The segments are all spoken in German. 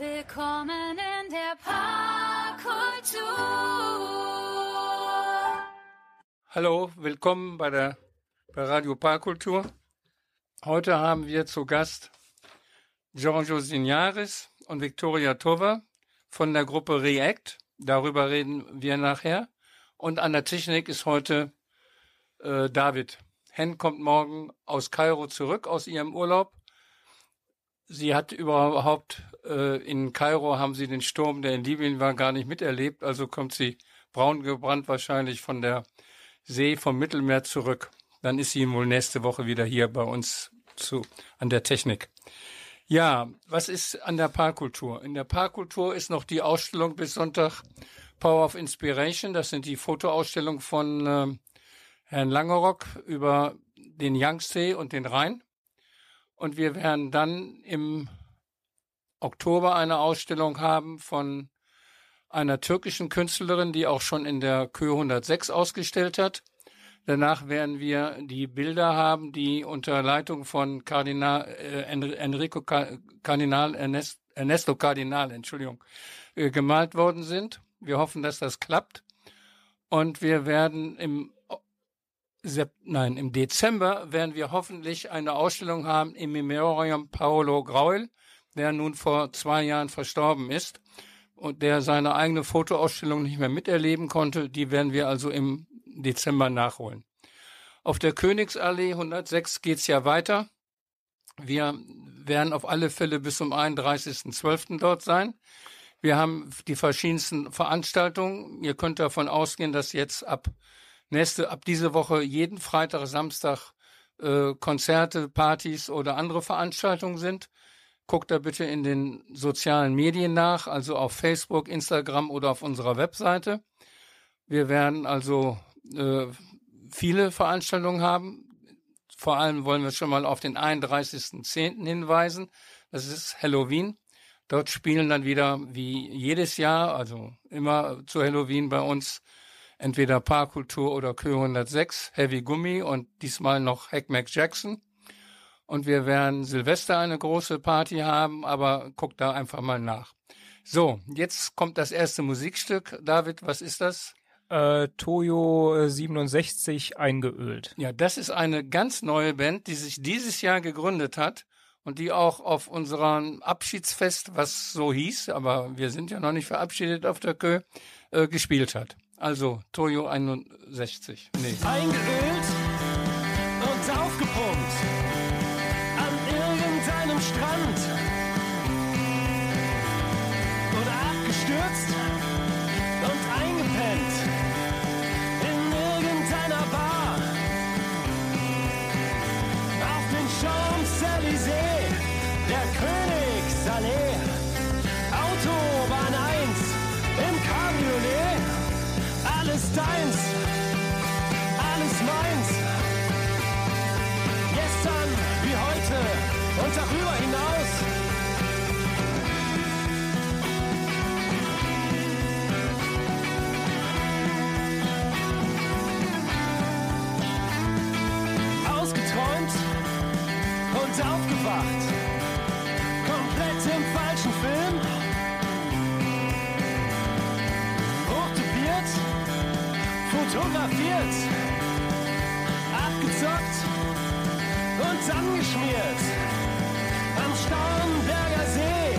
Willkommen in der Parkkultur. Hallo, willkommen bei der bei Radio Parkkultur. Heute haben wir zu Gast Giorgio Signaris und Victoria Tova von der Gruppe React. Darüber reden wir nachher. Und an der Technik ist heute äh, David. Hen kommt morgen aus Kairo zurück aus ihrem Urlaub. Sie hat überhaupt äh, in Kairo haben sie den Sturm, der in Libyen war, gar nicht miterlebt. Also kommt sie braun gebrannt wahrscheinlich von der See vom Mittelmeer zurück. Dann ist sie wohl nächste Woche wieder hier bei uns zu, an der Technik. Ja, was ist an der Parkkultur? In der Parkkultur ist noch die Ausstellung bis Sonntag Power of Inspiration. Das sind die Fotoausstellungen von äh, Herrn Langerock über den Yangtze und den Rhein. Und wir werden dann im Oktober eine Ausstellung haben von einer türkischen Künstlerin, die auch schon in der Kö 106 ausgestellt hat. Danach werden wir die Bilder haben, die unter Leitung von Kardinal äh, Enrico Kardinal Ernesto Kardinal, Entschuldigung, äh, gemalt worden sind. Wir hoffen, dass das klappt. Und wir werden im nein, im Dezember werden wir hoffentlich eine Ausstellung haben im Memoriam Paolo Grauel, der nun vor zwei Jahren verstorben ist und der seine eigene Fotoausstellung nicht mehr miterleben konnte. Die werden wir also im Dezember nachholen. Auf der Königsallee 106 geht's ja weiter. Wir werden auf alle Fälle bis zum 31.12. dort sein. Wir haben die verschiedensten Veranstaltungen. Ihr könnt davon ausgehen, dass jetzt ab nächste, ab diese Woche jeden Freitag, Samstag äh, Konzerte, Partys oder andere Veranstaltungen sind. Guckt da bitte in den sozialen Medien nach, also auf Facebook, Instagram oder auf unserer Webseite. Wir werden also äh, viele Veranstaltungen haben. Vor allem wollen wir schon mal auf den 31.10. hinweisen. Das ist Halloween. Dort spielen dann wieder wie jedes Jahr, also immer zu Halloween bei uns, entweder Parkkultur oder Kö 106, Heavy Gummi und diesmal noch Hack Mac Jackson. Und wir werden Silvester eine große Party haben, aber guckt da einfach mal nach. So, jetzt kommt das erste Musikstück. David, was ist das? äh, Toyo 67 eingeölt. Ja, das ist eine ganz neue Band, die sich dieses Jahr gegründet hat und die auch auf unserem Abschiedsfest, was so hieß, aber wir sind ja noch nicht verabschiedet auf der Kö, äh, gespielt hat. Also Toyo 61. Nee. Eingeölt und aufgepumpt Strand. Oder abgestürzt und eingepennt. Champs-Élysées, der Königsallee, Autobahn 1 im Cabriolet, alles deins, und aufgewacht. Komplett im falschen Film. Hochtupiert, fotografiert, abgezockt und angeschmiert. Am Starnberger See,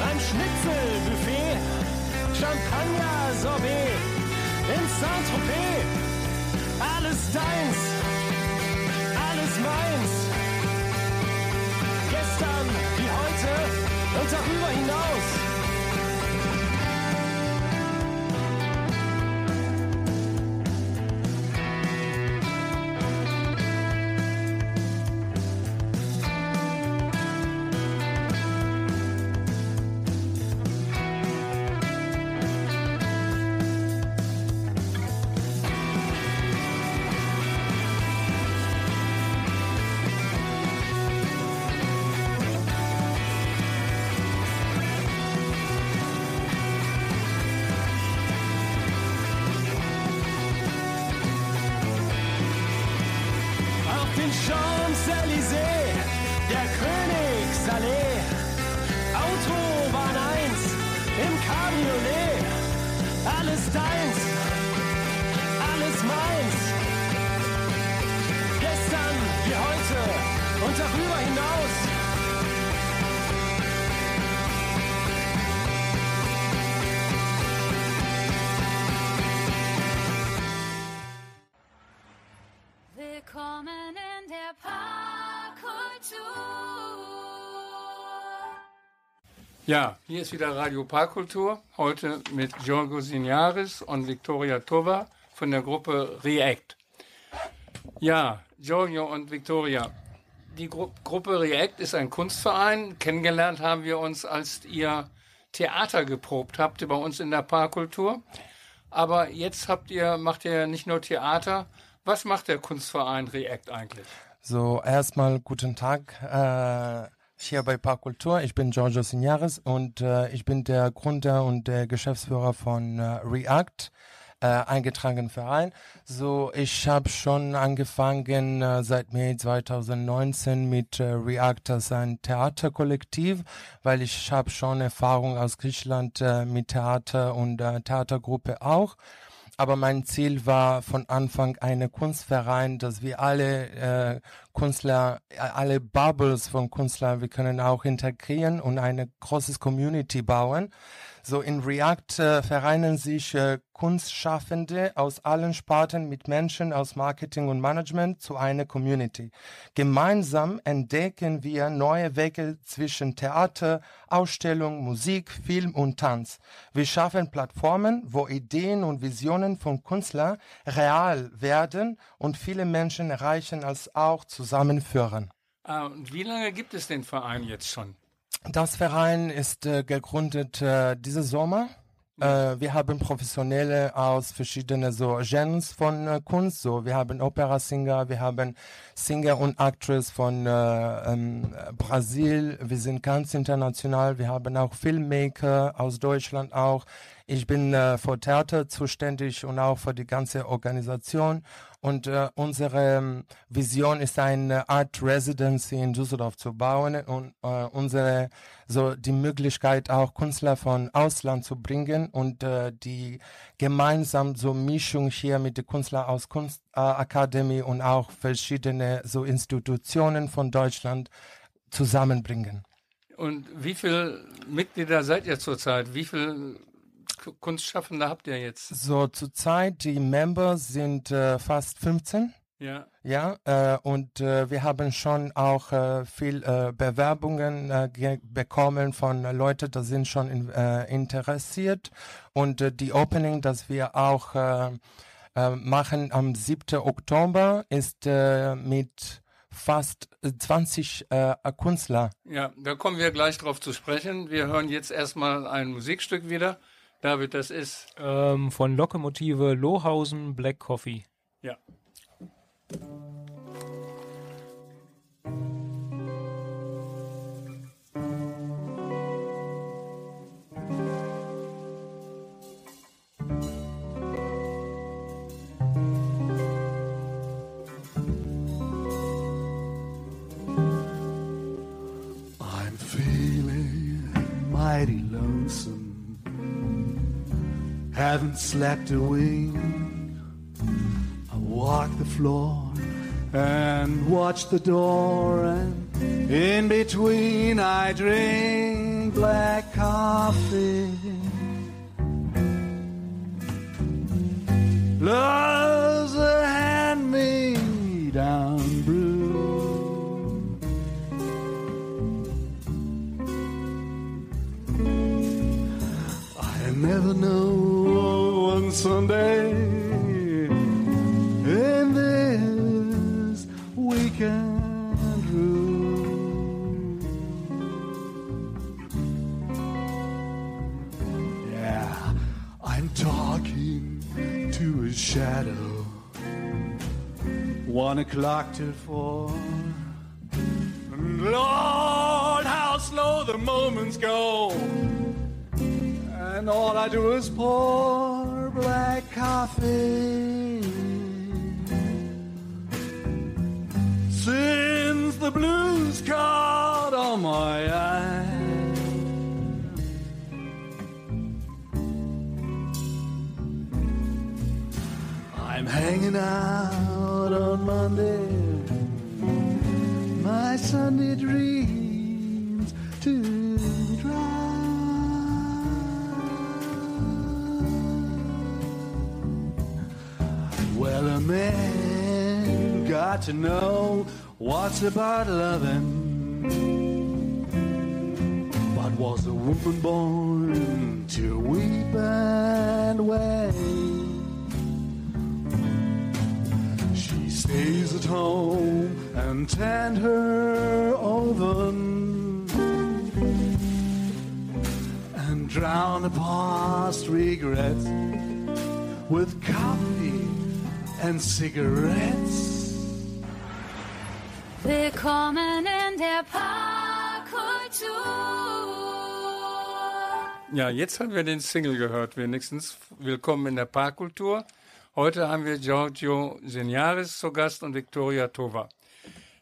beim Schnitzelbuffet, Champagner-Sorbet, in Saint-Tropez. Alles deins, meins gestern wie heute und darüber hinaus. Ja, hier ist wieder Radio Parkkultur. Heute mit Giorgio Signaris und Victoria Tova von der Gruppe React. Ja, Giorgio und Victoria. Die Gru Gruppe React ist ein Kunstverein. Kennengelernt haben wir uns, als ihr Theater geprobt habt bei uns in der Parkkultur. Aber jetzt habt ihr, macht ihr nicht nur Theater. Was macht der Kunstverein React eigentlich? So, erstmal guten Tag äh, hier bei Parkkultur. Ich bin Giorgio Signares und äh, ich bin der Gründer und der Geschäftsführer von äh, React, äh, eingetragenen Verein. So, ich habe schon angefangen äh, seit Mai 2019 mit äh, React als ein Theaterkollektiv, weil ich habe schon Erfahrung aus Griechenland äh, mit Theater und äh, Theatergruppe auch aber mein Ziel war von Anfang eine Kunstverein, dass wir alle äh, Künstler, äh, alle Bubbles von Künstlern, wir können auch integrieren und eine großes Community bauen. So in React äh, vereinen sich äh, Kunstschaffende aus allen Sparten mit Menschen aus Marketing und Management zu einer Community. Gemeinsam entdecken wir neue Wege zwischen Theater, Ausstellung, Musik, Film und Tanz. Wir schaffen Plattformen, wo Ideen und Visionen von Künstlern real werden und viele Menschen erreichen als auch zusammenführen. Und wie lange gibt es den Verein jetzt schon? Das Verein ist äh, gegründet äh, diese Sommer. Äh, wir haben Professionelle aus verschiedenen so Genres von äh, Kunst. So, wir haben Opera-Singer, wir haben Singer und Actress von äh, ähm, Brasil. Wir sind ganz international. Wir haben auch Filmmaker aus Deutschland auch. Ich bin äh, für Theater zuständig und auch für die ganze Organisation. Und äh, unsere ähm, Vision ist eine Art Residency in Düsseldorf zu bauen und äh, unsere so die Möglichkeit auch Künstler von Ausland zu bringen und äh, die gemeinsam so Mischung hier mit den Künstlern aus Kunstakademie und auch verschiedene so Institutionen von Deutschland zusammenbringen. Und wie viele Mitglieder seid ihr zurzeit? Wie viele Kunstschaffende habt ihr jetzt? So zurzeit die Members sind äh, fast 15. Ja. Ja, äh, und äh, wir haben schon auch äh, viel äh, Bewerbungen äh, bekommen von äh, Leuten, die sind schon in, äh, interessiert. Und äh, die Opening, das wir auch äh, äh, machen am 7. Oktober, ist äh, mit fast 20 äh, Künstler. Ja, da kommen wir gleich drauf zu sprechen. Wir hören jetzt erstmal ein Musikstück wieder. David, das ist. Ähm, von Lokomotive Lohausen Black Coffee. Ja. Haven't slept a wink. I walk the floor and watch the door, and in between I drink black coffee. Love's a hand me down brew. I never know Sunday in this weekend room. Yeah, I'm talking to a shadow. One o'clock till four. Lord, how slow the moments go. And all I do is pour black coffee. Since the blues caught on my eyes. I'm hanging out on Monday. My Sunday dreams to drive. Man got to know what's about loving. But was a woman born to weep and wail. She stays at home and tend her oven and drown the past regrets with coffee and cigarettes. Willkommen in der Parkkultur. Ja, jetzt haben wir den Single gehört, wenigstens. Willkommen in der Parkkultur. Heute haben wir Giorgio Signaris zu Gast und Victoria Tova.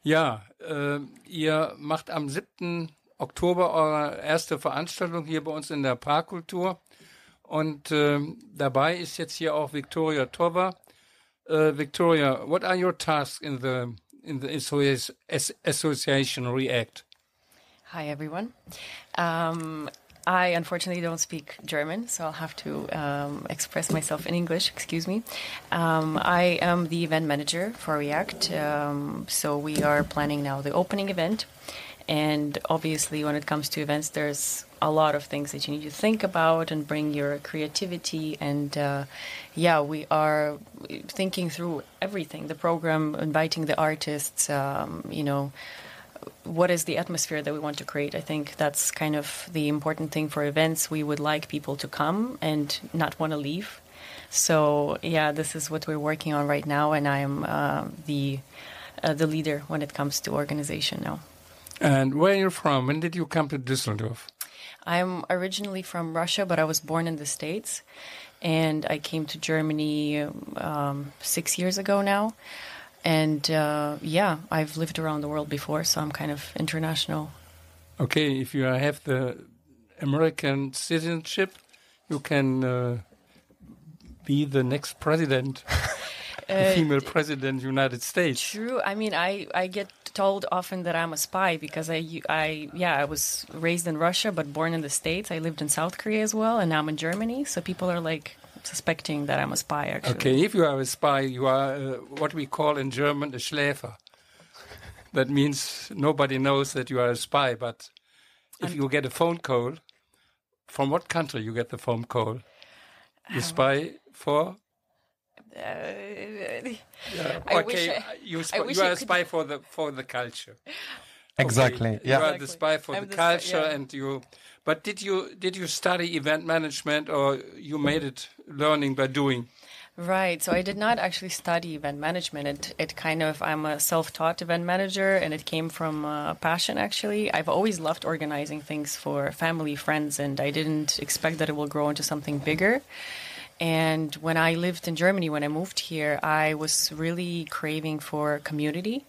Ja, äh, ihr macht am 7. Oktober eure erste Veranstaltung hier bei uns in der Parkkultur. Und äh, dabei ist jetzt hier auch Victoria Tova. Äh, Victoria, what are your tasks in the in the associ- association React? Hi, everyone. Um, I unfortunately don't speak German, so I'll have to um, express myself in English. Excuse me. Um, I am the event manager for React. Um, so we are planning now the opening event. And obviously, when it comes to events, there's a lot of things that you need to think about and bring your creativity. And uh, yeah, we are thinking through everything the program, inviting the artists, um, you know, what is the atmosphere that we want to create? I think that's kind of the important thing for events. We would like people to come and not want to leave. So yeah, this is what we're working on right now, and I'm uh, the uh, the leader when it comes to organization now. And where are you from? When did you come to Düsseldorf? I'm originally from Russia, but I was born in the States, and I came to Germany um, six years ago now. And uh, yeah, I've lived around the world before, so I'm kind of international. Okay, if you have the American citizenship, you can uh, be the next president, Uh, female president, United States. True. I mean, I, I get told often that I'm a spy because I, I yeah I was raised in Russia but born in the States. I lived in South Korea as well, and now I'm in Germany. So people are like suspecting that I'm a spy. Actually. Okay, if you are a spy, you are uh, what we call in German a Schläfer. That means nobody knows that you are a spy. But if you get a phone call, from what country you get the phone call? You spy for? Uh, Yeah, I okay, wish I- uh, you, I sp- wish you are a spy for the for the culture. Exactly. Okay, Yeah. You are the spy for I'm the the spy, culture, yeah. and you. But did you did you study event management, or you made it learning by doing? Right. So I did not actually study event management. It, it kind of, I'm a self taught event manager and it came from uh, passion actually. I've always loved organizing things for family, friends, and I didn't expect that it will grow into something bigger. And when I lived in Germany, when I moved here, I was really craving for community.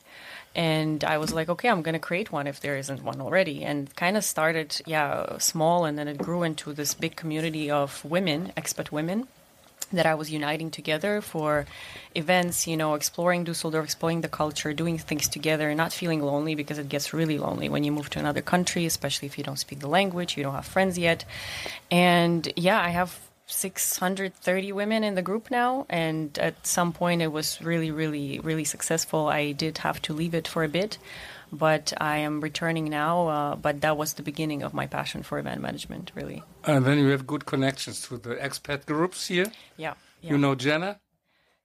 And I was like, okay, I'm going to create one if there isn't one already. And kind of started, yeah, small, and then it grew into this big community of women, expat women that I was uniting together for events, you know, exploring Dusseldorf, exploring the culture, doing things together, not feeling lonely because it gets really lonely when you move to another country, especially if you don't speak the language, you don't have friends yet. And yeah, I have 630 women in the group now. And at some point, it was really, really, really successful. I did have to leave it for a bit, but I am returning now. Uh, but that was the beginning of my passion for event management, really. And then you have good connections to the expat groups here. Yeah. yeah. You know Jenna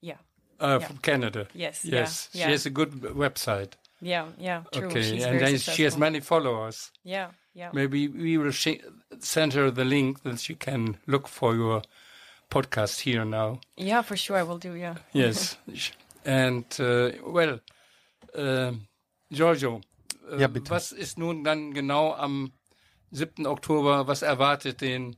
Yeah. uh, Yeah. from Canada. Yes, Yes. yeah. She has a good website. Yeah, yeah, true. Okay, She's and then she has many followers. Yeah, yeah. Maybe we will sh- send her the link that she can look for your podcast here now. Yeah, for sure, I will do. Yeah. Yes. and uh, well, äh, Giorgio, äh, Ja, bitte. was ist nun dann genau am 7. Oktober, was erwartet den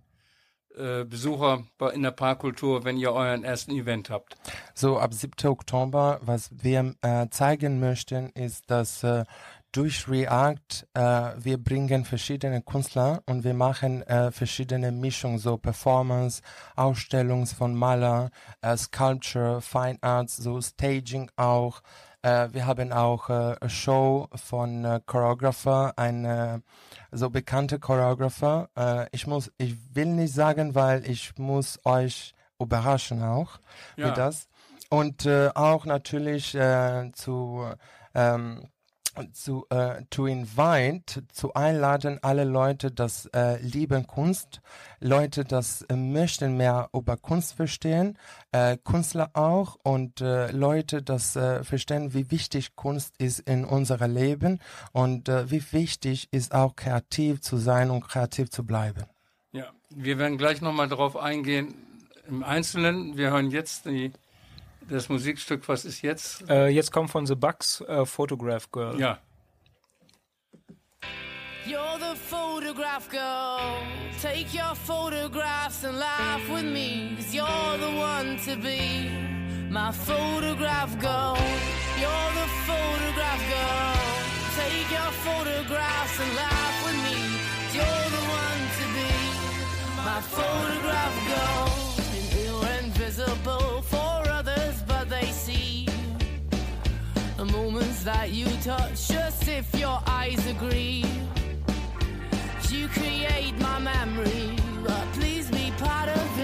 äh, Besucher bei- in der Parkkultur, wenn ihr euren ersten Event habt? So ab 7. Oktober, was wir äh, zeigen möchten, ist, dass äh, durch React äh, wir bringen verschiedene Künstler und wir machen äh, verschiedene Mischungen, so Performance, Ausstellungs von Maler, äh, Sculpture, Fine Arts, so Staging auch. Äh, wir haben auch äh, eine Show von äh, Choreographer, ein äh, so bekannter Choreographer. Äh, ich muss, ich will nicht sagen, weil ich muss euch überraschen auch Ja. mit das. Und äh, auch natürlich äh, zu ähm, zu äh, to invite, zu einladen, alle Leute, das äh, lieben Kunst, Leute, das äh, möchten mehr über Kunst verstehen, äh, Künstler auch und äh, Leute, das äh, verstehen, wie wichtig Kunst ist in unserem Leben und äh, wie wichtig ist auch kreativ zu sein und kreativ zu bleiben. Ja, wir werden gleich nochmal darauf eingehen im Einzelnen. Wir hören jetzt die, das Musikstück, was ist jetzt? Äh, jetzt kommt von The Bucks äh, Photograph Girl. Ja. You're the photograph girl. Take your photographs and laugh with me. Cause you're the one to be. My photograph girl. You're the photograph girl. Take your photographs and laugh with me. Cause you're the one to be. My photograph girl. And you're invisible The moments that you touch, just if your eyes agree. You create my memory, but please be part of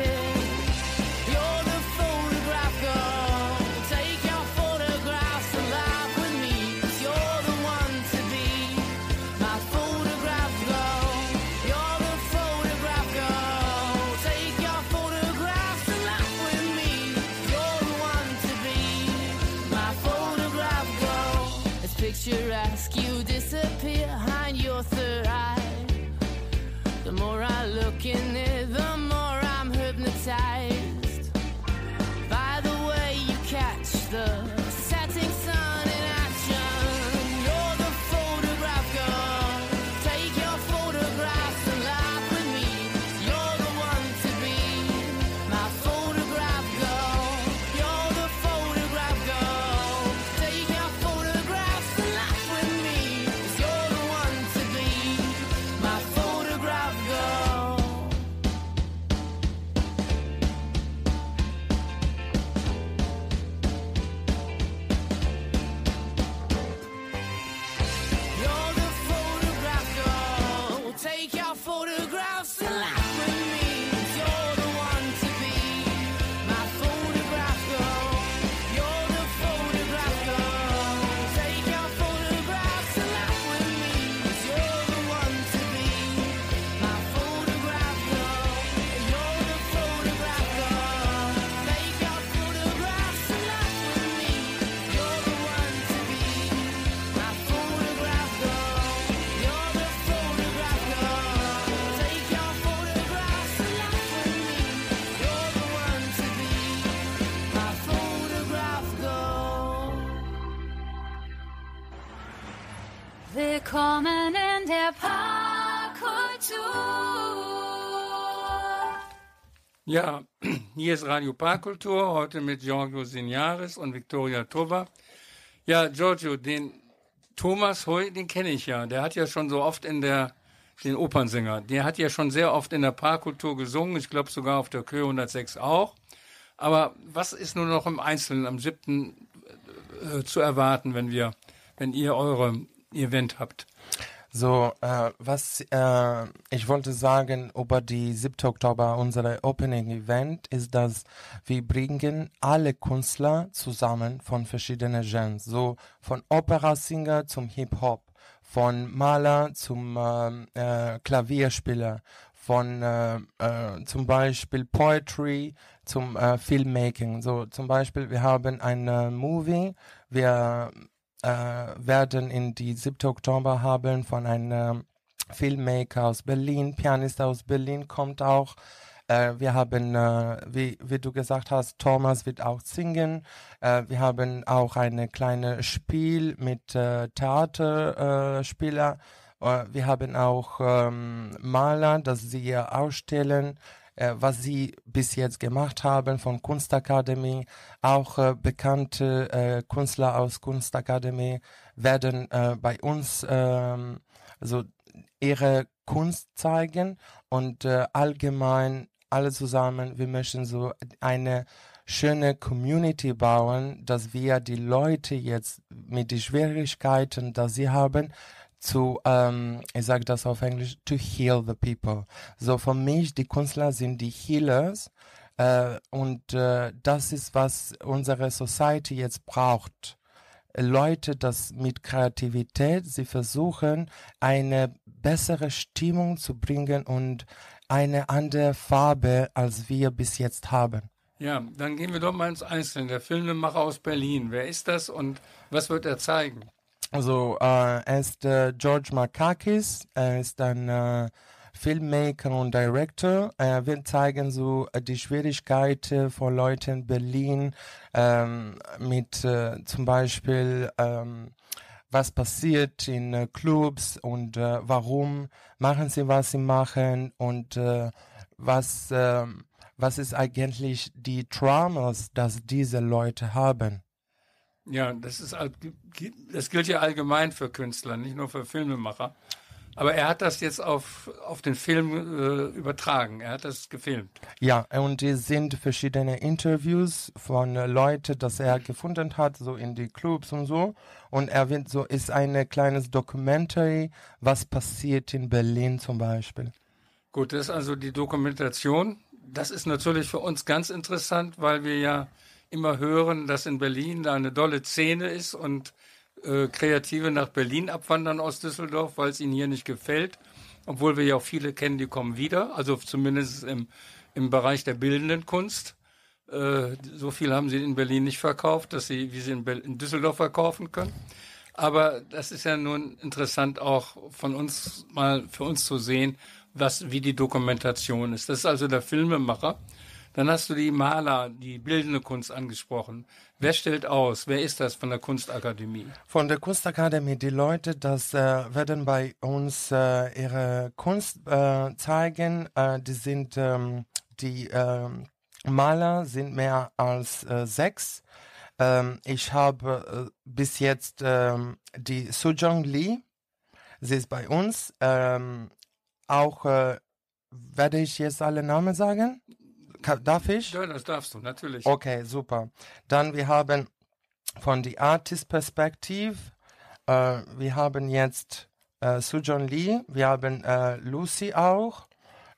Ja, hier ist Radio Parkkultur, heute mit Giorgio Signaris und Victoria Tova. Ja, Giorgio, den Thomas Heu, den kenne ich ja. Der hat ja schon so oft in der, den Opernsänger, der hat ja schon sehr oft in der Parkkultur gesungen. Ich glaube sogar auf der Kö 106 auch. Aber was ist nur noch im Einzelnen am 7. Äh, zu erwarten, wenn wir, wenn ihr eure Event habt? So, äh, was äh, ich wollte sagen über die 7. Oktober, unser Opening Event, ist, dass wir bringen alle Künstler zusammen von verschiedenen Genres, so von Operasinger zum Hip-Hop, von Maler zum ähm, äh, Klavierspieler, von äh, äh, zum Beispiel Poetry zum äh, Filmmaking. So zum Beispiel, wir haben ein äh, Movie, wir äh, werden in die 7. Oktober haben von einem Filmmaker aus Berlin, Pianist aus Berlin kommt auch. Äh, wir haben, äh, wie, wie du gesagt hast, Thomas wird auch singen. Äh, wir haben auch ein kleines Spiel mit äh, Theaterspieler. Äh, wir haben auch ähm, Maler, dass sie ausstellen äh, was sie bis jetzt gemacht haben von Kunstakademie. Auch äh, bekannte äh, Künstler aus Kunstakademie werden äh, bei uns also ihre Kunst zeigen und äh, allgemein alle zusammen, wir möchten so eine schöne Community bauen, dass wir die Leute jetzt mit den Schwierigkeiten, dass sie haben, zu, ähm, ich sage das auf Englisch, to heal the people. So für mich, die Künstler sind die Healers äh, und äh, das ist, was unsere Society jetzt braucht. Leute das mit Kreativität, sie versuchen eine bessere Stimmung zu bringen und eine andere Farbe, als wir bis jetzt haben. Ja, dann gehen wir doch mal ins Einzelne. Der Filmemacher aus Berlin, wer ist das und was wird er zeigen? Also äh, er ist äh, George Markakis, er ist ein äh, Filmmaker und Director. Er wird zeigen so äh, die Schwierigkeiten von Leuten in Berlin ähm, mit äh, zum Beispiel ähm, was passiert in äh, Clubs und äh, warum machen sie, was sie machen und äh, was, äh, was ist eigentlich die Traumas, dass diese Leute haben. Ja, das ist all- das gilt ja allgemein für Künstler, nicht nur für Filmemacher. Aber er hat das jetzt auf, auf den Film äh, übertragen. Er hat das gefilmt. Ja, und es sind verschiedene Interviews von Leuten, das er gefunden hat, so in die Clubs und so. Und er wird so, ist ein kleines Documentary, was passiert in Berlin zum Beispiel. Gut, das ist also die Dokumentation. Das ist natürlich für uns ganz interessant, weil wir ja immer hören, dass in Berlin da eine dolle Szene ist und äh, Kreative nach Berlin abwandern aus Düsseldorf, weil es ihnen hier nicht gefällt. Obwohl wir ja auch viele kennen, die kommen wieder, also zumindest im, im Bereich der bildenden Kunst. Äh, so viel haben sie in Berlin nicht verkauft, dass sie, wie sie in, in Düsseldorf verkaufen können. Aber das ist ja nun interessant auch von uns mal für uns zu sehen, was, wie die Dokumentation ist. Das ist also der Filmemacher. Dann hast du die Maler, die bildende Kunst angesprochen. Wer stellt aus? Wer ist das von der Kunstakademie? Von der Kunstakademie, die Leute, das äh, werden bei uns äh, ihre Kunst äh, zeigen. Äh, die sind, ähm, die ähm, Maler sind mehr als äh, sechs. Ähm, ich habe äh, bis jetzt ähm, die Sujong Lee, sie ist bei uns. Ähm, auch werde ich jetzt alle Namen sagen? Darf ich? Ja, das darfst du, natürlich. Okay, super. Dann wir haben von die Artist Perspektive, äh, wir haben jetzt äh, Sujon Lee, wir haben äh, Lucy auch,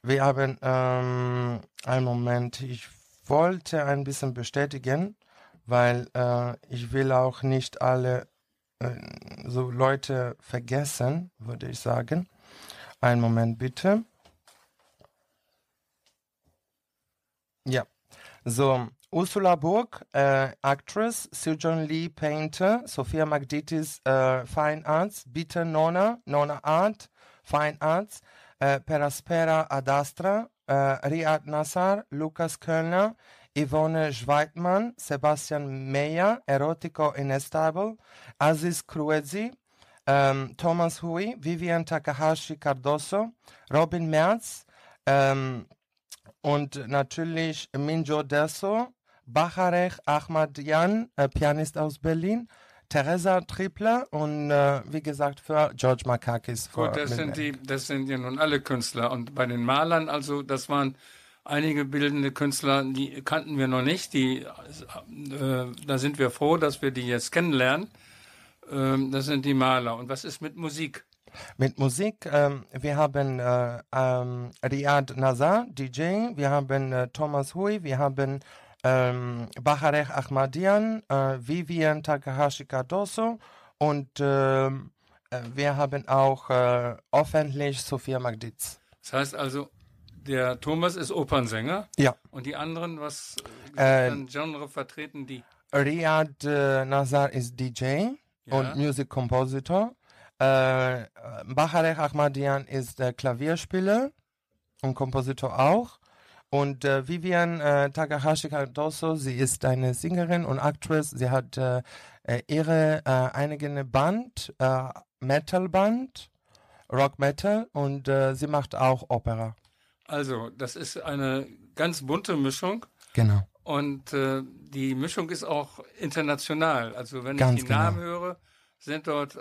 wir haben, ähm, einen Moment, ich wollte ein bisschen bestätigen, weil äh, ich will auch nicht alle äh, so Leute vergessen, würde ich sagen. Einen Moment bitte. Ja, so Ursula Burg, äh, Actress, Sujon Lee, Painter, Sophia Magditis, äh, Fine Arts, Bitte Nona, Nona Art, Fine Arts, äh, Peraspera Adastra, äh, Riad Nassar, Lukas Kölner, Yvonne Schweitmann, Sebastian Meyer, Erotico Inestable, Aziz Kruezi, ähm, Thomas Hui, Vivian Takahashi Cardoso, Robin Merz, ähm, und natürlich Minjo Desso, Bacharech Ahmadian, äh, Pianist aus Berlin, Teresa Tripler und äh, wie gesagt für George Makakis. Gut, das sind die, das sind ja nun alle Künstler. Und bei den Malern, also das waren einige bildende Künstler, die kannten wir noch nicht. Die, äh, da sind wir froh, dass wir die jetzt kennenlernen. Ähm, das sind die Maler. Und was ist mit Musik? Mit Musik, ähm, wir haben äh, ähm, Riyad Nazar, DJ, wir haben äh, Thomas Hui, wir haben ähm, Bacharech Ahmadian, äh, Vivian Takahashi Cardoso und ähm, äh, wir haben auch äh, öffentlich Sophia Magdiz. Das heißt also, der Thomas ist Opernsänger. Ja. Und die anderen, was Äh, äh, Genre vertreten die? Riyad äh, Nazar ist DJ Ja. und Music Compositor. Äh, Bacharech Ahmadian ist äh, Klavierspieler und Kompositor auch. Und äh, Vivian äh, Takahashi Cardoso, sie ist eine Sängerin und Actress. Sie hat äh, äh, ihre äh, eigene Band, äh, Metal-Band, Rock Metal und äh, sie macht auch Opera. Also, das ist eine ganz bunte Mischung. Genau. Und äh, die Mischung ist auch international. Also wenn Ganz ich die genau. Namen höre, sind dort, äh,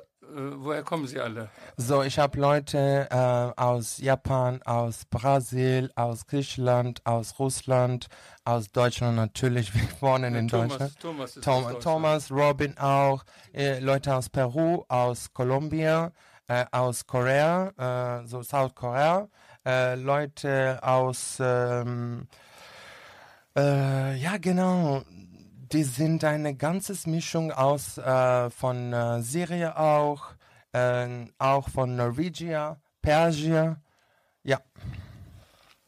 woher kommen sie alle? So, ich habe Leute äh, aus Japan, aus Brasil, aus Griechenland, aus Russland, aus Deutschland natürlich, wir wohnen in Thomas, Deutschland. Thomas ist Tom, Deutschland. Thomas, Robin auch, äh, Leute aus Peru, aus Kolumbien, äh, aus Korea, äh, so South Korea, äh, Leute aus, ähm, äh, ja genau, die sind eine ganze Mischung aus äh, von äh, Serie auch, äh, auch von Norwegia, Persia. Ja.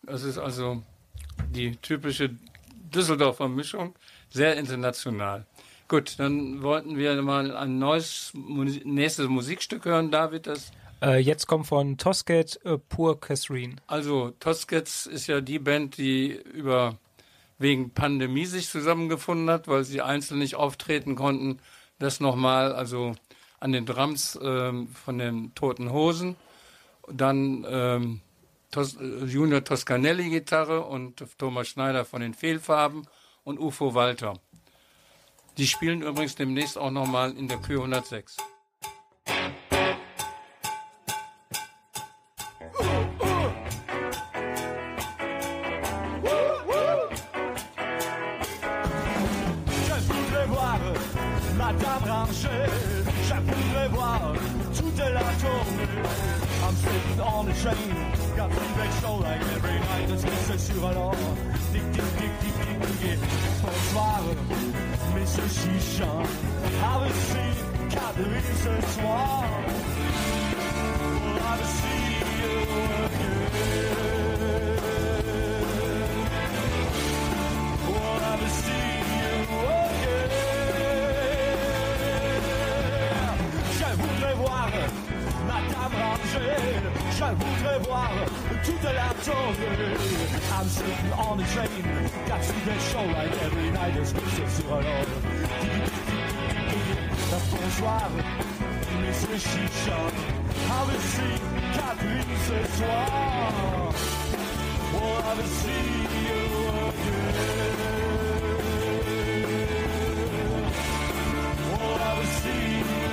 Das ist also die typische Düsseldorfer Mischung, sehr international. Gut, dann wollten wir mal ein neues nächstes Musikstück hören, David. Das Äh, jetzt kommt von Tosket äh, Pur Catherine. also Toskets ist ja die Band, die über wegen Pandemie sich zusammengefunden hat, weil sie einzeln nicht auftreten konnten. Das nochmal, also an den Drums ähm, von den Toten Hosen. Dann ähm, Tos äh, Junior Toscanelli Gitarre und Thomas Schneider von den Fehlfarben und Ufo Walter. Die spielen übrigens demnächst auch nochmal in der Kühe 106. sur alors. Bonsoir, messieurs chichins. Have a seat, ce soir. Je voudrais voir ma table rangée je voudrais voir toute la journée. I'm sitting on the train. To the show like every night. It's good sur un. Bonsoir, Monsieur Chichon. Have a seat, Catherine ce soir. We'll have a see you again. We'll a see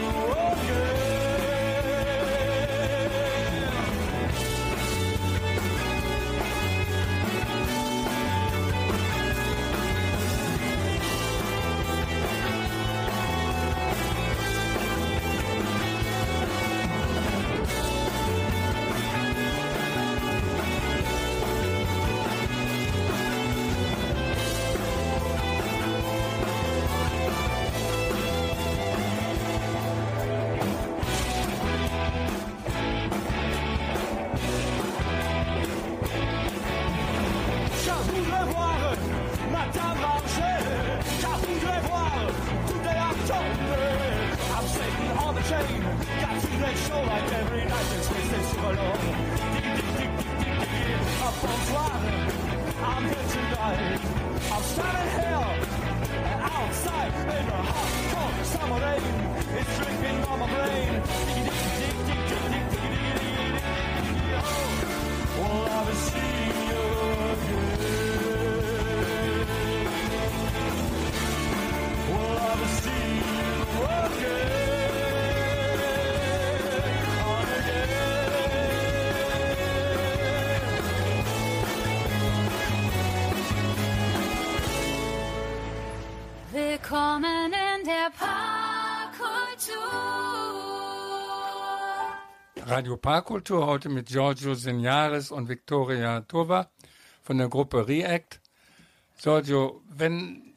Radio Parkkultur heute mit Giorgio Signares und Victoria Tova von der Gruppe React. Giorgio, wenn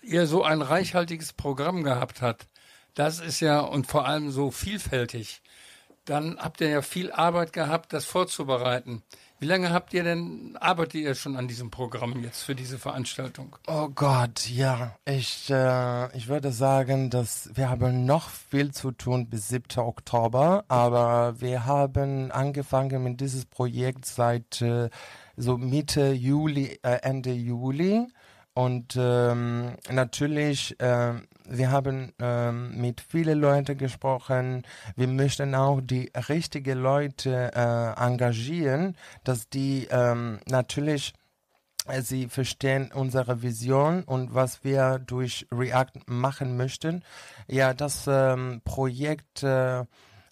ihr so ein reichhaltiges Programm gehabt habt, das ist ja und vor allem so vielfältig, dann habt ihr ja viel Arbeit gehabt, das vorzubereiten. Wie lange habt ihr denn, arbeitet ihr schon an diesem Programm jetzt für diese Veranstaltung? Oh Gott, ja. Ich, äh, ich würde sagen, dass wir haben noch viel zu tun bis 7. Oktober, aber wir haben angefangen mit dieses Projekt seit äh, so Mitte Juli, äh, Ende Juli. Und ähm, natürlich, ähm, wir haben ähm, mit vielen Leuten gesprochen. Wir möchten auch die richtigen Leute äh, engagieren, dass die ähm, natürlich äh, Sie verstehen unsere Vision und was wir durch React machen möchten. Ja, das ähm, Projekt äh,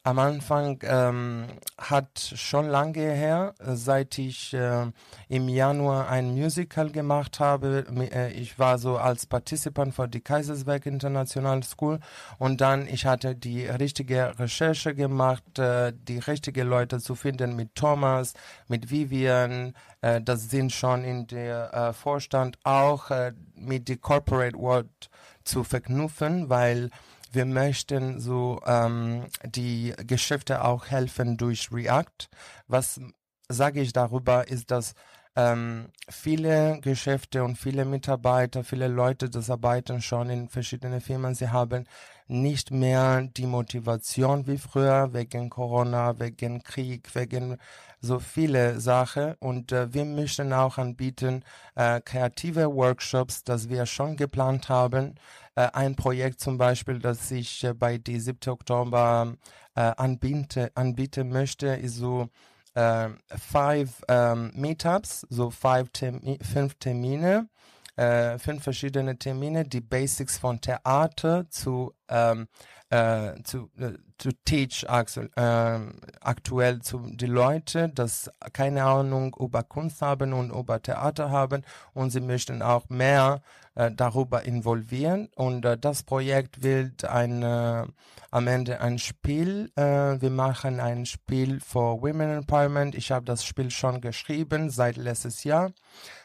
am Anfang ähm, hat schon lange her, äh, seit ich äh, im Januar ein Musical gemacht habe. Äh, Ich war so als Participant für die Kaiserswerk International School und dann ich hatte die richtige Recherche gemacht, äh, die richtigen Leute zu finden mit Thomas, mit Vivian. Äh, das sind schon in der äh, Vorstand auch mit der Corporate World zu verknüpfen, weil wir möchten so ähm, die Geschäfte auch helfen durch React. Was sage ich darüber, ist, dass ähm, viele Geschäfte und viele Mitarbeiter, viele Leute, das arbeiten schon in verschiedenen Firmen, sie haben nicht mehr die Motivation wie früher wegen Corona, wegen Krieg, wegen so viele Sachen. Und äh, wir möchten auch anbieten äh, kreative Workshops, das wir schon geplant haben. Äh, ein Projekt zum Beispiel, das ich äh, bei die 7. Oktober äh, anbiete, anbieten möchte, ist so äh, five ähm, Meetups, so five Termi fünf Termine, äh, fünf verschiedene Termine, die Basics von Theater zu ähm, äh, zu, äh, zu teach aktu ähm, aktuell zu die Leute, dass keine Ahnung über Kunst haben und über Theater haben und sie möchten auch mehr äh, darüber involvieren und äh, das Projekt wird ein äh, am Ende ein Spiel. Äh, wir machen ein Spiel for Women Empowerment. Ich habe das Spiel schon geschrieben seit letztes Jahr.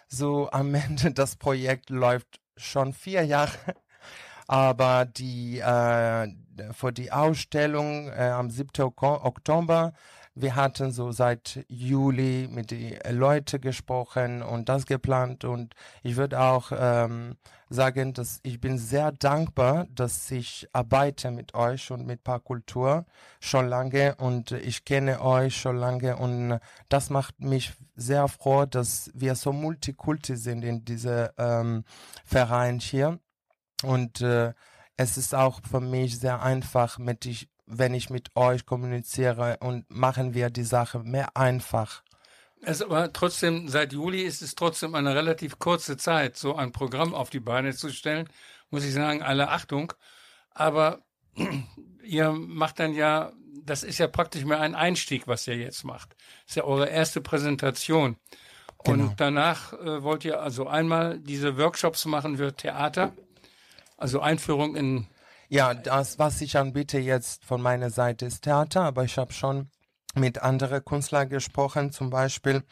So am Ende das Projekt läuft schon vier Jahre aber die äh, für die Ausstellung äh, am 7. Ok- Oktober, wir hatten so seit Juli mit den Leuten gesprochen und das geplant. Und ich würde auch ähm, sagen, dass ich bin sehr dankbar, dass ich arbeite mit euch und mit Parkultur schon lange. Und ich kenne euch schon lange. Und das macht mich sehr froh, dass wir so multikulti sind in diesem ähm, Verein hier. Und äh, es ist auch für mich sehr einfach, mit ich, wenn ich mit euch kommuniziere und machen wir die Sache mehr einfach. Es aber trotzdem, seit Juli ist es trotzdem eine relativ kurze Zeit, so ein Programm auf die Beine zu stellen. Muss ich sagen, alle Achtung. Aber ihr macht dann ja, das ist ja praktisch mehr ein Einstieg, was ihr jetzt macht. ist ja eure erste Präsentation. Genau. Und danach äh, wollt ihr also einmal diese Workshops machen für Theater, also Einführung in Ja, das, was ich anbiete jetzt von meiner Seite ist Theater, aber ich habe schon mit anderen Künstlern gesprochen, zum Beispiel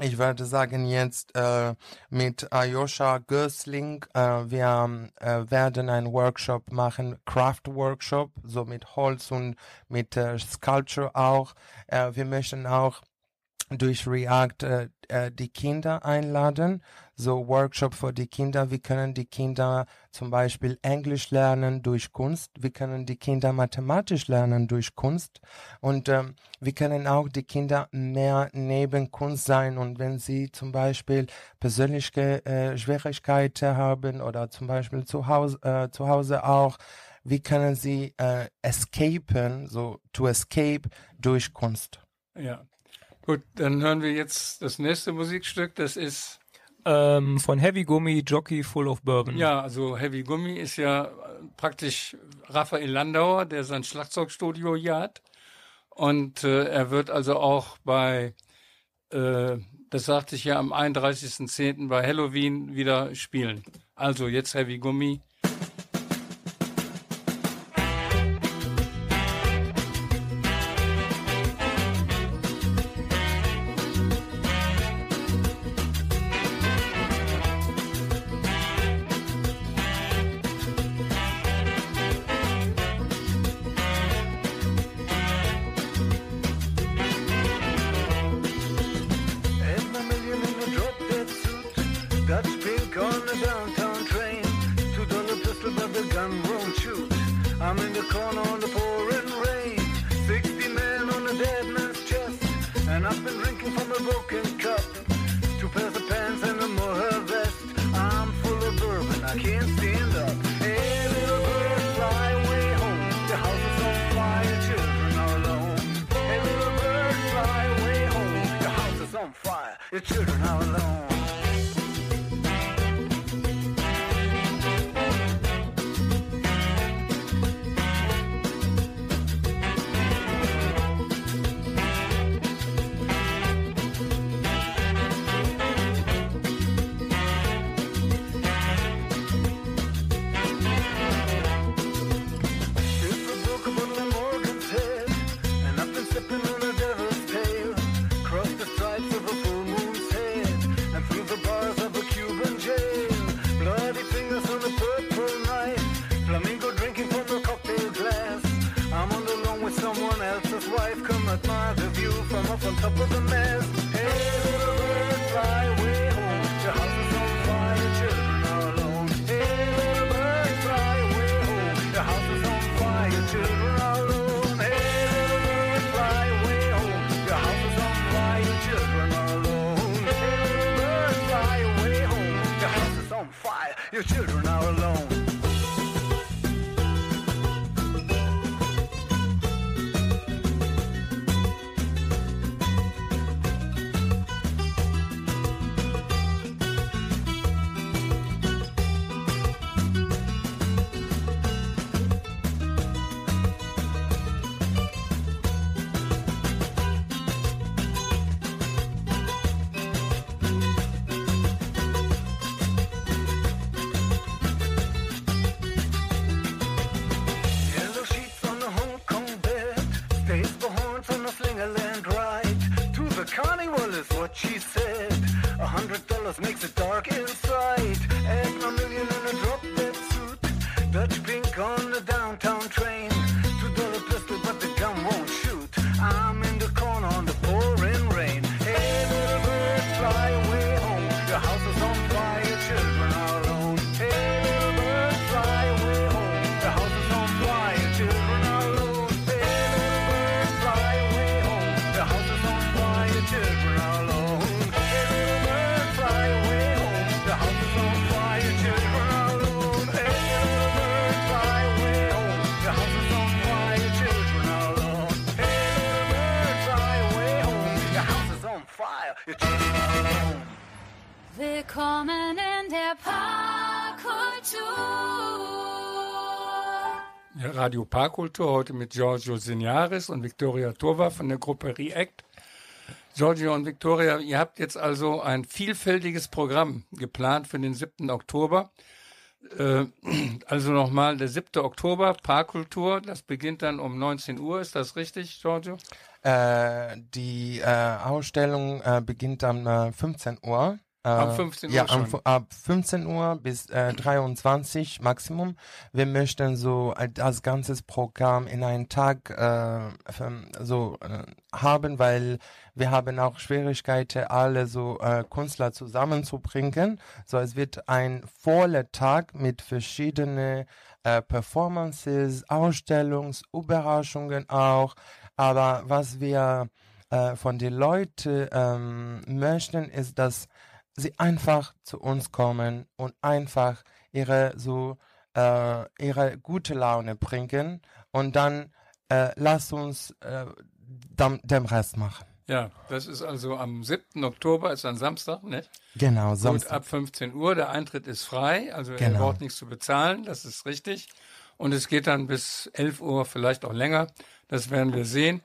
ich würde sagen jetzt äh, mit Ayosha Görsling, äh, wir äh, werden einen Workshop machen, Craft Workshop, so mit Holz und mit äh, Sculpture auch. Äh, wir möchten auch durch React äh, äh, die Kinder einladen, so Workshop für die Kinder. Wie können die Kinder zum Beispiel Englisch lernen durch Kunst? Wie können die Kinder Mathematisch lernen durch Kunst? Und ähm, wir können auch die Kinder mehr neben Kunst sein. Und wenn sie zum Beispiel persönliche äh, Schwierigkeiten haben oder zum Beispiel zu Hause, äh, zu Hause auch, wie können sie äh, escapen, so to escape durch Kunst? Ja. Gut, dann hören wir jetzt das nächste Musikstück. Das ist, Ähm, von Heavy Gummy, Jockey Full of Bourbon. ja, also Heavy Gummi ist ja äh, praktisch Raphael Landauer, der sein Schlagzeugstudio hier hat. Und äh, er wird also auch bei, äh, das sagte ich ja, am 31.10. bei Halloween wieder spielen. Also jetzt Heavy Gummi. Dutch pink on the downtown train. Two dollar pistol, but the gun won't shoot. I'm in the corner on the pouring rain. Sixty men on a dead man's chest. And I've been drinking from a broken cup. Two pairs of pants and a mohair vest. I'm full of bourbon, I can't stand up. Hey, little bird, fly away home. The house is on fire, children are alone. Hey, little bird, fly away home. The house is on fire, your children are alone. Radio Parkkultur heute mit Giorgio Signaris und Victoria Tova von der Gruppe React. Giorgio und Victoria, ihr habt jetzt also ein vielfältiges Programm geplant für den 7. Oktober. Äh, also nochmal, der 7. Oktober, Parkkultur, das beginnt dann um 19 Uhr, ist das richtig, Giorgio? Äh, die äh, Ausstellung äh, beginnt am äh, 15 Uhr. Äh, Ab 15 Uhr ja, schon. ab 15 Uhr bis äh, 23 Maximum. Wir möchten so äh, das ganze Programm in einen Tag äh, so äh, haben, weil wir haben auch Schwierigkeiten, alle so äh, Künstler zusammenzubringen. So, es wird ein voller Tag mit verschiedenen äh, Performances, Ausstellungsüberraschungen auch. Aber was wir äh, von den Leuten ähm, möchten, ist, dass sie einfach zu uns kommen und einfach ihre so äh, ihre gute Laune bringen und dann äh, lass uns äh, den Rest machen. Ja, das ist also am 7. Oktober, ist ein Samstag, ne? Genau, Gut, Samstag. ab 15 Uhr, der Eintritt ist frei, also ihr Genau. braucht nichts zu bezahlen, das ist richtig. Und es geht dann bis 11 Uhr, vielleicht auch länger, das werden wir sehen.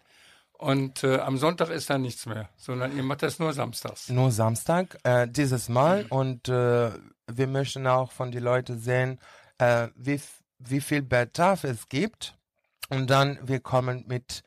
Und äh, am Sonntag ist dann nichts mehr, sondern ihr macht das nur samstags. Nur Samstag, äh, dieses Mal. Und äh, wir möchten auch von den Leuten sehen, äh, wie, wie viel Bedarf es gibt. Und dann wir kommen mit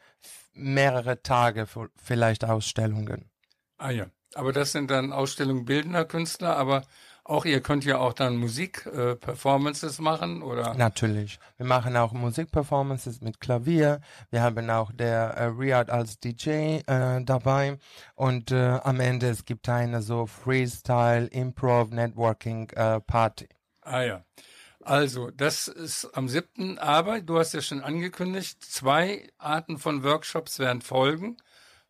mehrere Tage v- vielleicht Ausstellungen. Ah ja, aber das sind dann Ausstellungen bildender Künstler, aber auch ihr könnt ja auch dann Musik-Performances äh, machen oder Natürlich. Wir machen auch Musikperformances mit Klavier. Wir haben auch der äh, Riyadh als DJ äh, dabei. Und äh, am Ende es gibt eine so Freestyle, Improv, Networking äh, Party. Ah ja. Also, das ist am 7. Aber du hast ja schon angekündigt, zwei Arten von Workshops werden folgen.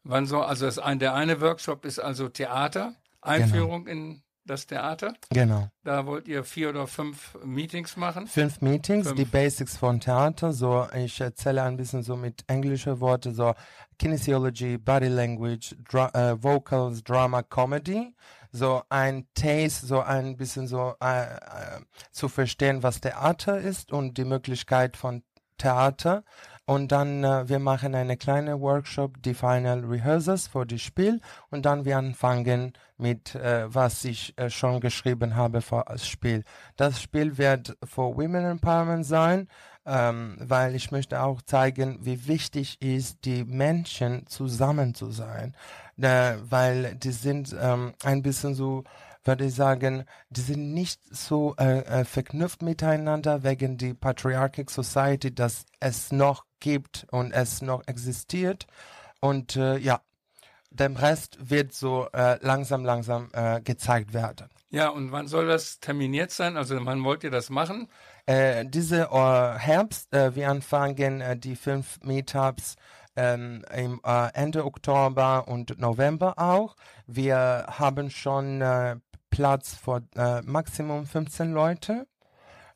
Wann so, also das ein, der eine Workshop ist also Theater, Einführung in das Theater. Genau. Da wollt ihr vier oder fünf Meetings machen. Fünf Meetings, Fünf. die Basics von Theater. So, ich erzähle ein bisschen so mit englischen Worten, so Kinesiology, Body Language, Dra äh, Vocals, Drama, Comedy. So ein Taste, so ein bisschen so äh, äh, zu verstehen, was Theater ist und die Möglichkeit von Theater. Und dann, äh, wir machen eine kleine Workshop, die Final Rehearsals für das Spiel. Und dann wir anfangen mit, äh, was ich äh, schon geschrieben habe für das Spiel. Das Spiel wird für Women Empowerment sein, ähm, weil ich möchte auch zeigen, wie wichtig ist, die Menschen zusammen zu sein. Äh, weil die sind ähm, ein bisschen so, würde ich sagen, die sind nicht so äh, äh, verknüpft miteinander wegen die Patriarchic Society, dass es noch gibt und es noch existiert. Und äh, ja, dem Rest wird so äh, langsam, langsam äh, gezeigt werden. Ja, und wann soll das terminiert sein? Also wann wollt ihr das machen? Äh, diese äh, Herbst, äh, wir anfangen äh, die fünf Meetups ähm, im äh, Ende Oktober und November auch. Wir haben schon äh, Platz für äh, Maximum 15 Leute.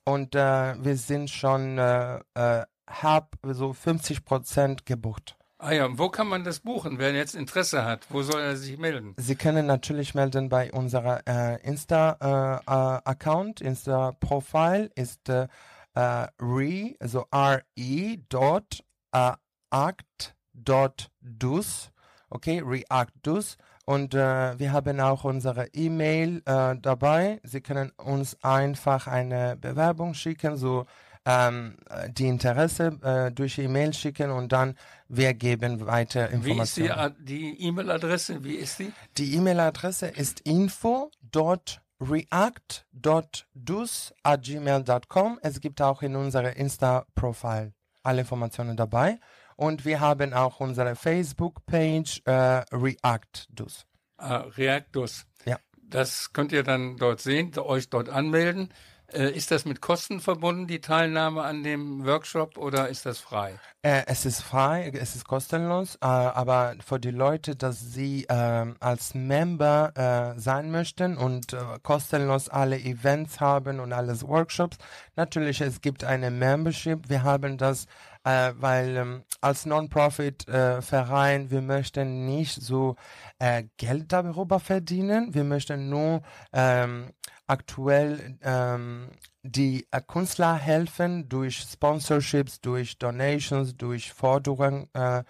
Und äh, wir sind schon äh, äh, hab so 50 Prozent gebucht. Ah ja, und wo kann man das buchen, wer jetzt Interesse hat? Wo soll er sich melden? Sie können natürlich melden bei unserer äh, Insta-Account, Insta-Profile ist äh, äh, re, also re dot äh, act dot dus, okay, reactus. Und äh, wir haben auch unsere E-Mail äh, dabei. Sie können uns einfach eine Bewerbung schicken, so ähm, die Interesse äh, durch E-Mail schicken und dann wir geben weiter Wie ist die Informationen. E-Mail-Adresse? Wie ist die? Die E-Mail-Adresse ist info.react.dus@gmail.com. Es gibt auch in unserer Insta-Profile alle Informationen dabei. Und wir haben auch unsere Facebook-Page äh, ReactDus. Ah, Reactus. Ja. Das könnt ihr dann dort sehen, euch dort anmelden. Äh, ist das mit Kosten verbunden, die Teilnahme an dem Workshop, oder ist das frei? Äh, es ist frei, es ist kostenlos, äh, aber für die Leute, dass sie ähm, als Member äh, sein möchten und äh, kostenlos alle Events haben und alles Workshops, natürlich, es gibt eine Membership. Wir haben das, äh, weil ähm, als Non-Profit-Verein, wir möchten nicht so äh, Geld darüber verdienen. Wir möchten nur ähm, aktuell ähm, die äh, Künstler helfen durch Sponsorships, durch Donations, durch Forderungen, äh,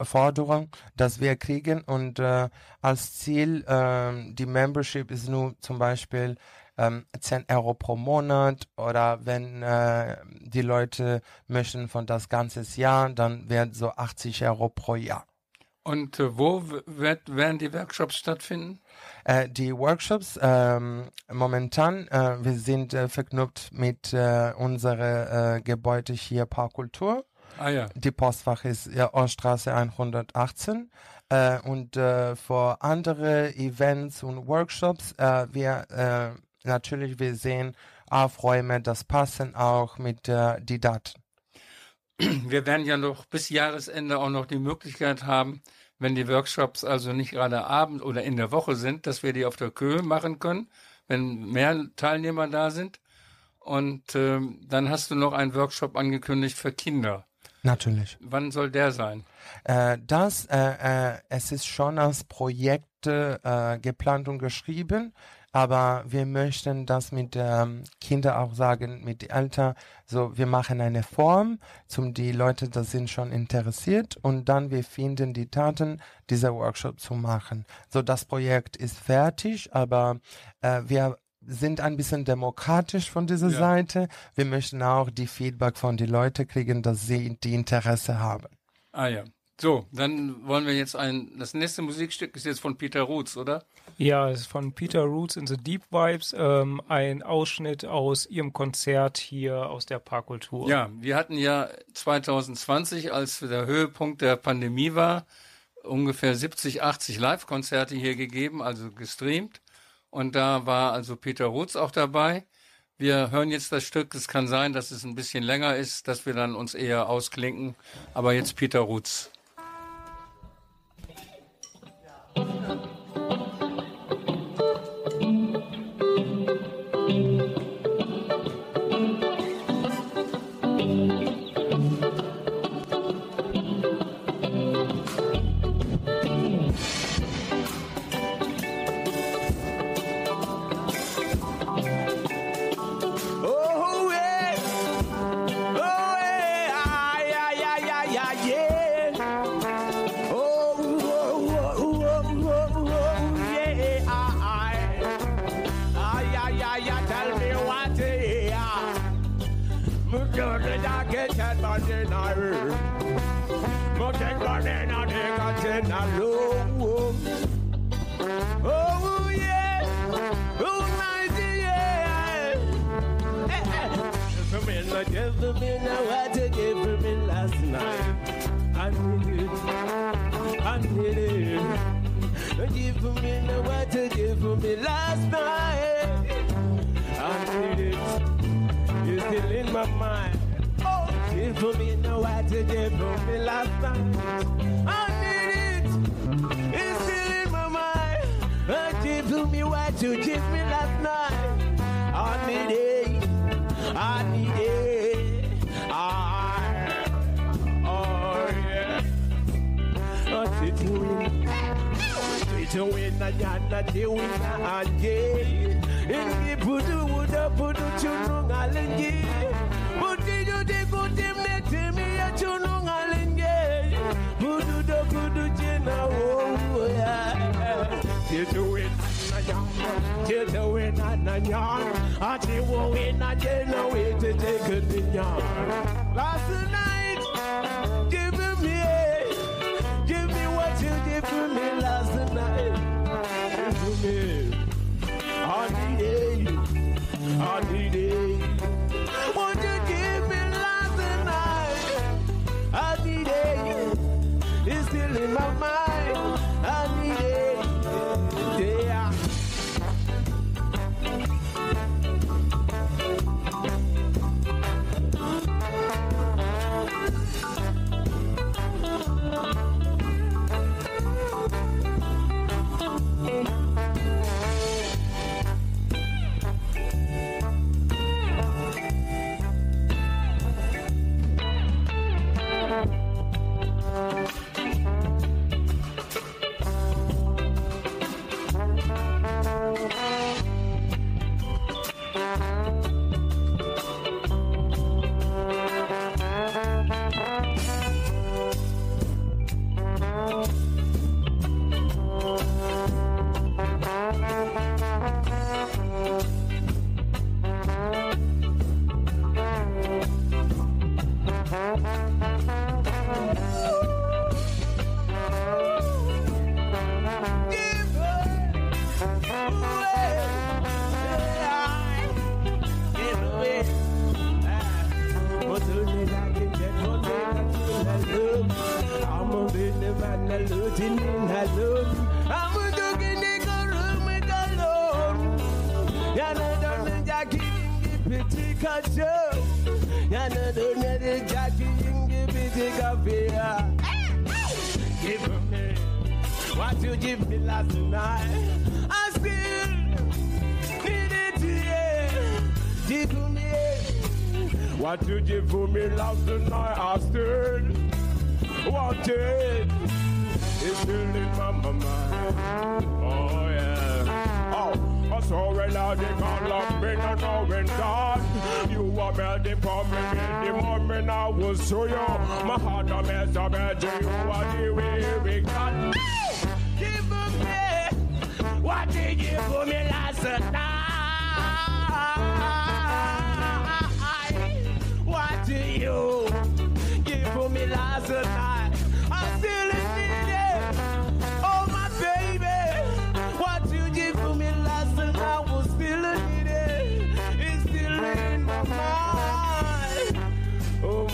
Forderungen, dass wir kriegen und äh, als Ziel ähm, die Membership ist nur zum Beispiel ähm, 10 Euro pro Monat oder wenn äh, die Leute möchten von das ganze Jahr, dann wären so 80 Euro pro Jahr. Und äh, wo wird, werden die Workshops stattfinden? Äh, die Workshops ähm, momentan, äh, wir sind äh, verknüpft mit äh, unserer äh, Gebäude hier Parkkultur. Ah ja. Die Postfach ist ja Oststraße 118. Äh, und für andere Events und Workshops, wir natürlich, wir sehen Aufräume, das passen auch mit äh, die Daten. Wir werden ja noch bis Jahresende auch noch die Möglichkeit haben, wenn die Workshops also nicht gerade Abend oder in der Woche sind, dass wir die auf der Köhe machen können, wenn mehr Teilnehmer da sind. Und ähm, dann hast du noch einen Workshop angekündigt für Kinder. Natürlich. Wann soll der sein? Äh, das, äh, äh, es ist schon als Projekt äh, geplant und geschrieben, aber wir möchten das mit ähm, Kinder auch sagen, mit den Eltern, so wir machen eine Form, zum die Leute, das sind schon interessiert und dann wir finden die Taten, dieser Workshop zu machen. So das Projekt ist fertig, aber äh, wir sind ein bisschen demokratisch von dieser Ja. Seite. Wir möchten auch die Feedback von den Leuten kriegen, dass sie die Interesse haben. Ah ja. So, dann wollen wir jetzt ein. Das nächste Musikstück ist jetzt von Peter Roots, oder? Ja, es ist von Peter Roots in the Deep Vibes, ähm, ein Ausschnitt aus ihrem Konzert hier aus der Parkkultur. Ja, wir hatten ja 2020, als der Höhepunkt der Pandemie war, ungefähr 70, 80 Live-Konzerte hier gegeben, also gestreamt. Und da war also Peter Rutz auch dabei. Wir hören jetzt das Stück. Es kann sein, dass es ein bisschen länger ist, dass wir dann uns eher ausklinken. Aber jetzt Peter Rutz. Thank you. For me now what you gave for me last night. I need it, I need it. Give for me now what you gave for me last night. I need it, it's still in my mind. Oh, give for me now what you gave for me last night. I need it, it's still in my mind. Oh, give for me what you give me last night. I need it. I need it. it doing. Straight away, na ya na doing na again. Ingi pudu wuda pudu chunung alengi. Pudu do de kutim ne timi ya chunung alengi. Pudu do pudu chena wo ya. Straight away, na ya. Straight away, na na ya. Ati na jena we te te kutin ya. Last night. What you did for me last night. Give me, I need it, I need it. Mm-hmm. What you give me last night. I still want it. It's still in my mind. Oh yeah. Oh, I saw when I did call up me, no knowing God. You were melting for me in the moment I was so young. My heart a mess up, and you are the way we got. Give me what you for me last night?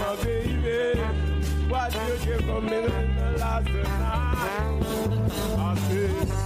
My baby, what you give for me in the last night? I still.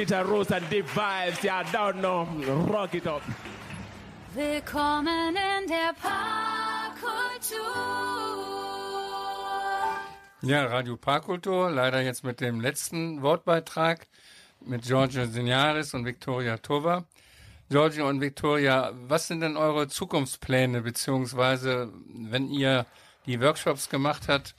Peter Rose and Deep Vibes. Yeah, don't know. Rock it up. Willkommen in der Parkkultur. Ja, Radio Parkkultur, leider jetzt mit dem letzten Wortbeitrag mit Giorgio Signaris und Victoria Tova. Giorgio und Victoria, was sind denn eure Zukunftspläne, beziehungsweise wenn ihr die Workshops gemacht habt,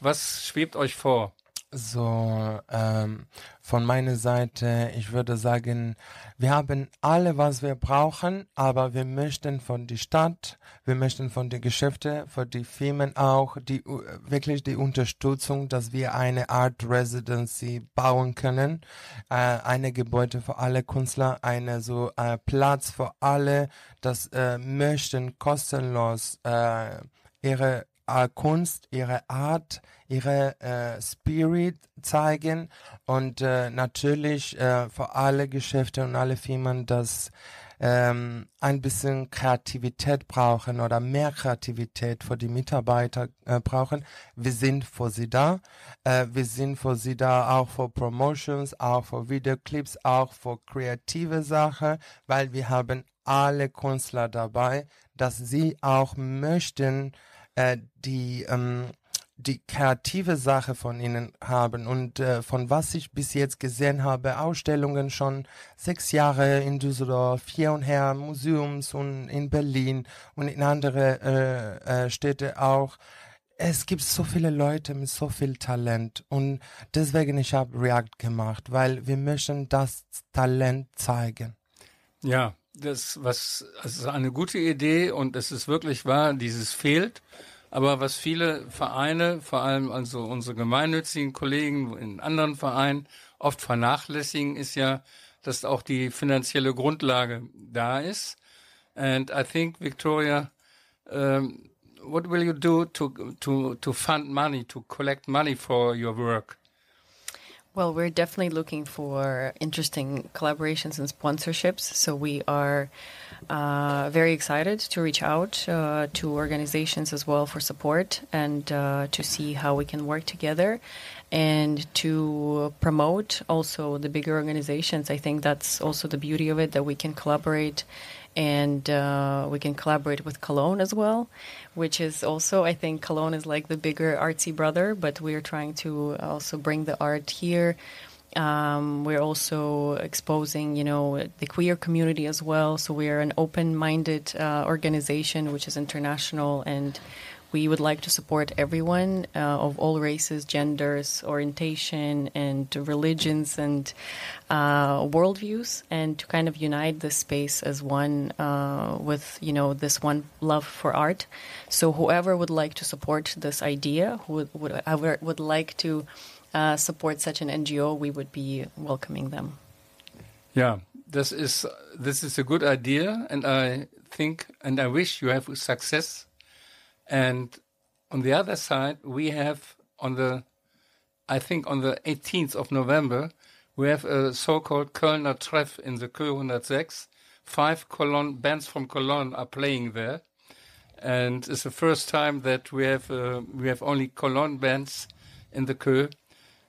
was schwebt euch vor? So, ähm, von meiner Seite, ich würde sagen, wir haben alle, was wir brauchen, aber wir möchten von der Stadt, wir möchten von den Geschäften, von den Firmen auch die uh, wirklich die Unterstützung, dass wir eine Art Residency bauen können, äh, eine Gebäude für alle Künstler, eine so äh, Platz für alle, das äh, möchten kostenlos äh, ihre äh, Kunst, ihre Art, ihre äh, Spirit zeigen und äh, natürlich äh, für alle Geschäfte und alle Firmen, dass ähm, ein bisschen Kreativität brauchen oder mehr Kreativität für die Mitarbeiter äh, brauchen. Wir sind für sie da. Äh, wir sind für sie da auch für Promotions, auch für Videoclips, auch für kreative Sachen, weil wir haben alle Künstler dabei, dass sie auch möchten, äh, die ähm, die kreative Sache von ihnen haben und äh, von was ich bis jetzt gesehen habe, Ausstellungen schon sechs Jahre in Düsseldorf, hier und her, Museums und in Berlin und in andere äh, äh, Städte auch. Es gibt so viele Leute mit so viel Talent und deswegen ich habe React gemacht, weil wir möchten das Talent zeigen. Ja, das was das ist eine gute Idee und es ist wirklich wahr, dieses fehlt. Aber was viele Vereine, vor allem also unsere gemeinnützigen Kollegen in anderen Vereinen oft vernachlässigen, ist ja, dass auch die finanzielle Grundlage da ist. And I think, Victoria, um, what will you do to, to, to fund money, to collect money for your work? Well, we're definitely looking for interesting collaborations and sponsorships. So we are uh, very excited to reach out uh, to organizations as well for support and uh, to see how we can work together and to promote also the bigger organizations. I think that's also the beauty of it that we can collaborate and uh, we can collaborate with Cologne as well, which is also I think Cologne is like the bigger artsy brother, but we are trying to also bring the art here. Um, we're also exposing, you know, the queer community as well. So we are an open-minded uh, organization, which is international, and we would like to support everyone uh, of all races, genders, orientation, and religions and uh, worldviews, and to kind of unite this space as one uh, with, you know, this one love for art. So whoever would like to support this idea, who would, would, would like to uh, support such an NGO, we would be welcoming them. Yeah, this is this is a good idea, and I think and I wish you have success. And on the other side, we have on the, I think on the 18th of November, we have a so-called Kölner Treff in the Kö 106. Five Cologne bands from Cologne are playing there, and it's the first time that we have uh, we have only Cologne bands in the Kö.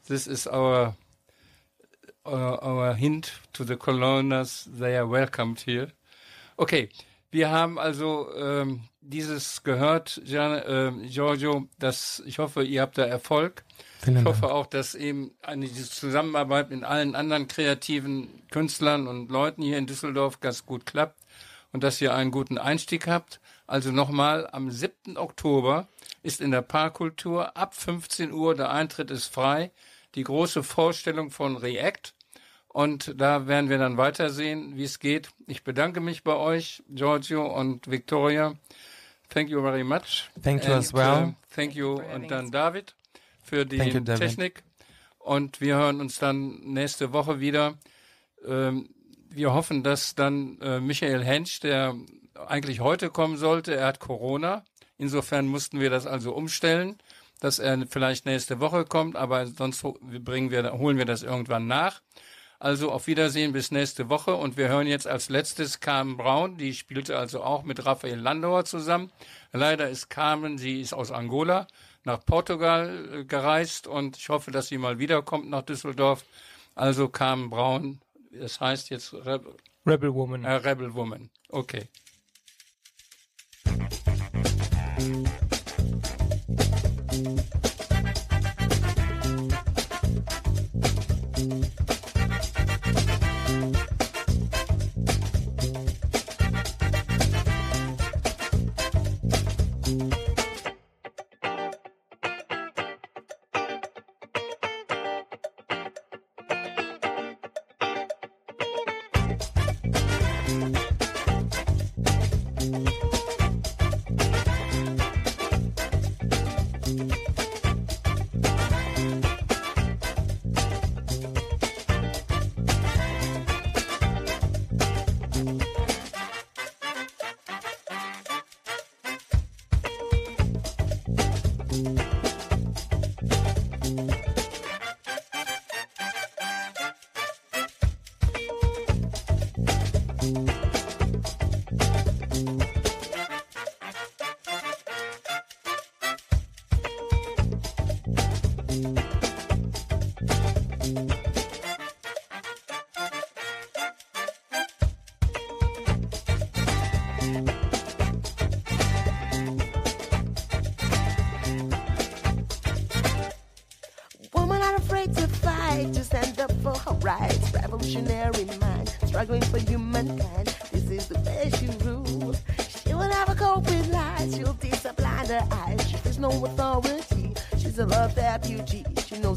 This is our uh, our hint to the Colonners. They are welcomed here. Okay, wir haben also ähm, dieses gehört, Gian, äh, Giorgio. Das, ich hoffe, ihr habt da Erfolg. Vielen ich Dank. hoffe auch, dass eben eine diese Zusammenarbeit mit allen anderen kreativen Künstlern und Leuten hier in Düsseldorf ganz gut klappt und dass ihr einen guten Einstieg habt. Also nochmal, am 7. Oktober ist in der Parkkultur ab 15 Uhr, der Eintritt ist frei, die große Vorstellung von React. Und da werden wir dann weitersehen, wie es geht. Ich bedanke mich bei euch, Giorgio und Victoria. Thank you very much. Thank you as well. äh, thank you und dann David für die Thank you, David. Technik. Und wir hören uns dann nächste Woche wieder. Ähm, wir hoffen, dass dann äh, Michael Hensch, der eigentlich heute kommen sollte, er hat Corona. Insofern mussten wir das also umstellen, dass er vielleicht nächste Woche kommt, aber sonst bringen wir, holen wir das irgendwann nach. Also auf Wiedersehen bis nächste Woche und wir hören jetzt als letztes Carmen Braun, die spielte also auch mit Raphael Landauer zusammen. Leider ist Carmen, sie ist aus Angola, nach Portugal äh, gereist und ich hoffe, dass sie mal wiederkommt nach Düsseldorf. Also kam Braun, das heißt jetzt Rebel, Rebel Woman. äh, Rebel Woman. Okay. Woman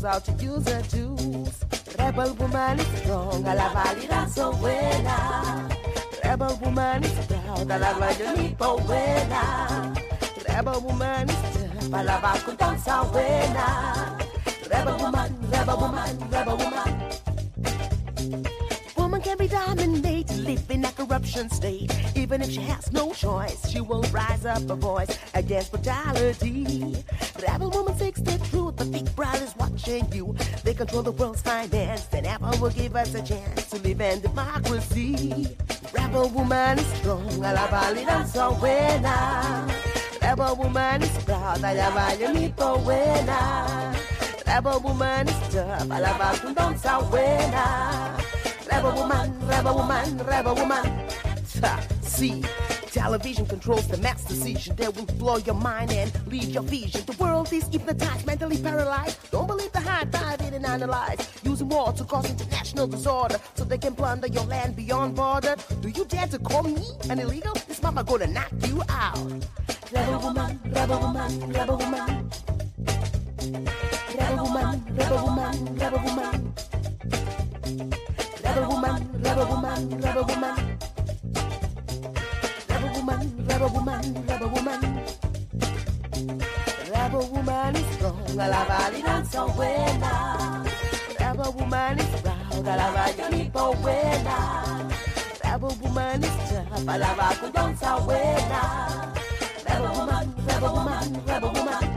Knows how to use her tools. Rebel woman is strong, a la válida so buena. Rebel woman is proud, a la guayonita buena. Rebel woman is tough, a la va con danza buena. Rebel woman, rebel woman, rebel woman. Woman can be dominated, live in a corruption state. Even if she has no choice, she will rise up a voice against brutality. Rebel woman seeks the Big Brother's watching you. They control the world's finance, they never will give us a chance to live in democracy. Rebel woman is strong, a la válida so buena. Rebel woman is proud, a la vallenito buena. Rebel woman is tough, a la vacundonza buena. Rebel woman, rebel woman, rebel woman. See. Television controls the mass decision that will blow your mind and lead your vision. The world is hypnotized, mentally paralyzed. Don't believe the high dive in and analyze. Using war to cause international disorder so they can plunder your land beyond border. Do you dare to call me an illegal? This mama gonna knock you out. Rebel woman, rebel woman, rebel woman. Rebel woman, rebel woman, rebel woman. Rebel woman, rebel woman, rebel woman. Rebel woman, rebel woman, rebel woman. Rebel woman is strong, a la válida so buena. Rebel woman is proud, a la valladita buena. Rebel woman is tough, a la vacundonza buena. Rebel woman, rebel woman, rebel woman.